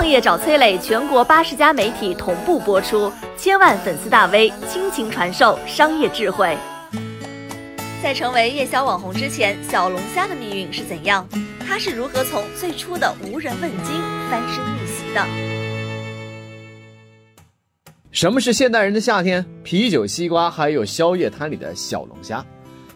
创业找崔磊，全国八十家媒体同步播出，千万粉丝大 V 倾情传授商业智慧。在成为夜宵网红之前，小龙虾的命运是怎样？它是如何从最初的无人问津翻身逆袭的？什么是现代人的夏天？啤酒、西瓜，还有宵夜摊里的小龙虾。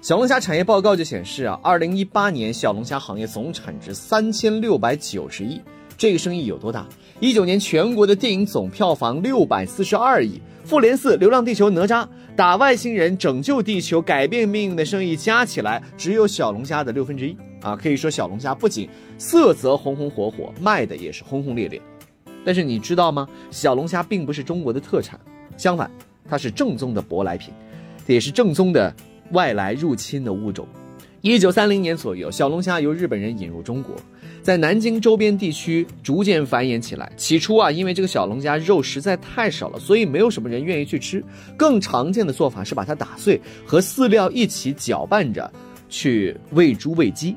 小龙虾产业报告就显示啊，二零一八年小龙虾行业总产值三千六百九十亿，这个生意有多大？一九年全国的电影总票房六百四十二亿，《复联四》《流浪地球》哪吒、打外星人、拯救地球、改变命运的生意加起来只有小龙虾的六分之一啊！可以说小龙虾不仅色泽红红火火，卖的也是轰轰烈烈。但是你知道吗？小龙虾并不是中国的特产，相反，它是正宗的舶来品，也是正宗的。外来入侵的物种，一九三零年左右，小龙虾由日本人引入中国，在南京周边地区逐渐繁衍起来。起初啊，因为这个小龙虾肉实在太少了，所以没有什么人愿意去吃。更常见的做法是把它打碎，和饲料一起搅拌着去喂猪喂鸡。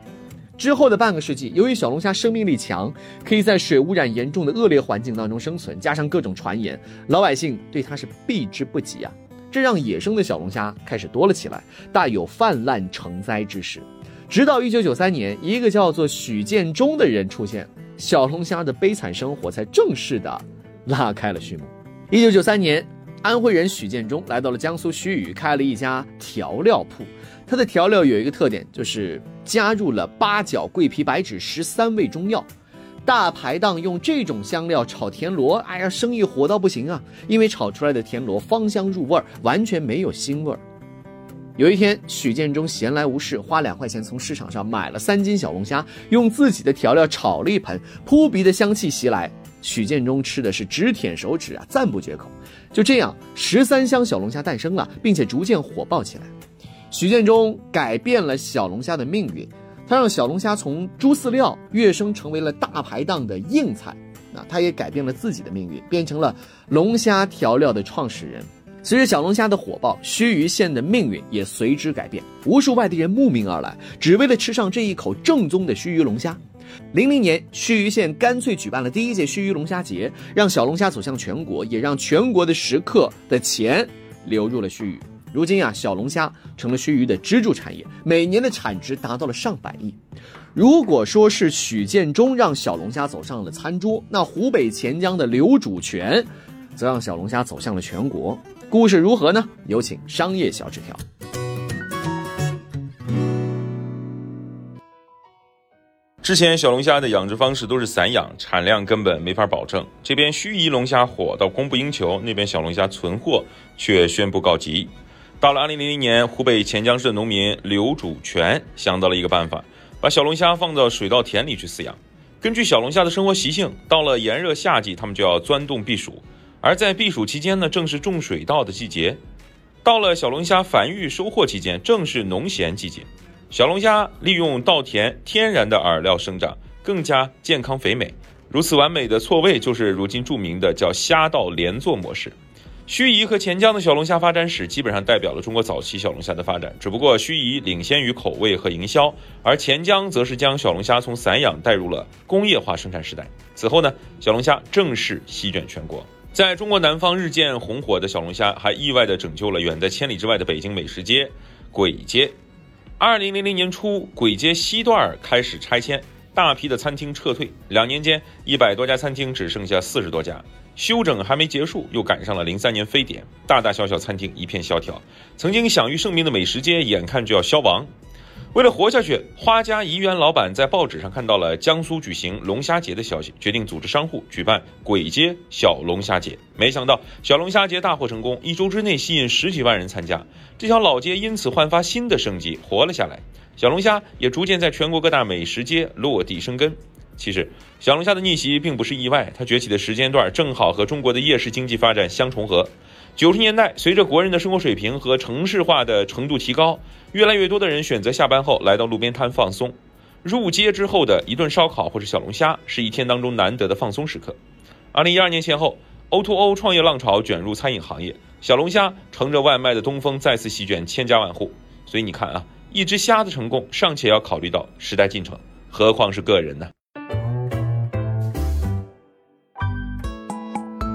之后的半个世纪，由于小龙虾生命力强，可以在水污染严重的恶劣环境当中生存，加上各种传言，老百姓对它是避之不及啊。这让野生的小龙虾开始多了起来，大有泛滥成灾之势。直到一九九三年，一个叫做许建中的人出现，小龙虾的悲惨生活才正式的拉开了序幕。一九九三年，安徽人许建中来到了江苏盱眙，开了一家调料铺。他的调料有一个特点，就是加入了八角、桂皮、白芷十三味中药。大排档用这种香料炒田螺，哎呀，生意火到不行啊！因为炒出来的田螺芳香入味儿，完全没有腥味儿。有一天，许建中闲来无事，花两块钱从市场上买了三斤小龙虾，用自己的调料炒了一盆，扑鼻的香气袭来，许建中吃的是直舔手指啊，赞不绝口。就这样，十三香小龙虾诞生了，并且逐渐火爆起来。许建中改变了小龙虾的命运。他让小龙虾从猪饲料跃升成为了大排档的硬菜，那他也改变了自己的命运，变成了龙虾调料的创始人。随着小龙虾的火爆，盱眙县的命运也随之改变，无数外地人慕名而来，只为了吃上这一口正宗的盱眙龙虾。零零年，盱眙县干脆举办了第一届盱眙龙虾节，让小龙虾走向全国，也让全国的食客的钱流入了盱眙。如今啊，小龙虾成了盱眙的支柱产业，每年的产值达到了上百亿。如果说是许建中让小龙虾走上了餐桌，那湖北潜江的刘主全，则让小龙虾走向了全国。故事如何呢？有请商业小纸条。之前小龙虾的养殖方式都是散养，产量根本没法保证。这边盱眙龙虾火到供不应求，那边小龙虾存货却宣布告急。到了二零零零年，湖北潜江市的农民刘主全想到了一个办法，把小龙虾放到水稻田里去饲养。根据小龙虾的生活习性，到了炎热夏季，它们就要钻洞避暑。而在避暑期间呢，正是种水稻的季节。到了小龙虾繁育收获期间，正是农闲季节。小龙虾利用稻田天然的饵料生长，更加健康肥美。如此完美的错位，就是如今著名的叫虾稻连坐模式。盱眙和潜江的小龙虾发展史基本上代表了中国早期小龙虾的发展，只不过盱眙领先于口味和营销，而潜江则是将小龙虾从散养带入了工业化生产时代。此后呢，小龙虾正式席卷全国。在中国南方日渐红火的小龙虾，还意外地拯救了远在千里之外的北京美食街——簋街。二零零零年初，簋街西段开始拆迁，大批的餐厅撤退，两年间，一百多家餐厅只剩下四十多家。休整还没结束，又赶上了零三年非典，大大小小餐厅一片萧条，曾经享誉盛名的美食街眼看就要消亡。为了活下去，花家怡园老板在报纸上看到了江苏举行龙虾节的消息，决定组织商户举办簋街小龙虾节。没想到小龙虾节大获成功，一周之内吸引十几万人参加，这条老街因此焕发新的生机，活了下来。小龙虾也逐渐在全国各大美食街落地生根。其实，小龙虾的逆袭并不是意外，它崛起的时间段正好和中国的夜市经济发展相重合。九十年代，随着国人的生活水平和城市化的程度提高，越来越多的人选择下班后来到路边摊放松。入街之后的一顿烧烤或者小龙虾，是一天当中难得的放松时刻。二零一二年前后，O2O 创业浪潮卷入餐饮行业，小龙虾乘着外卖的东风再次席卷千家万户。所以你看啊，一只虾的成功尚且要考虑到时代进程，何况是个人呢？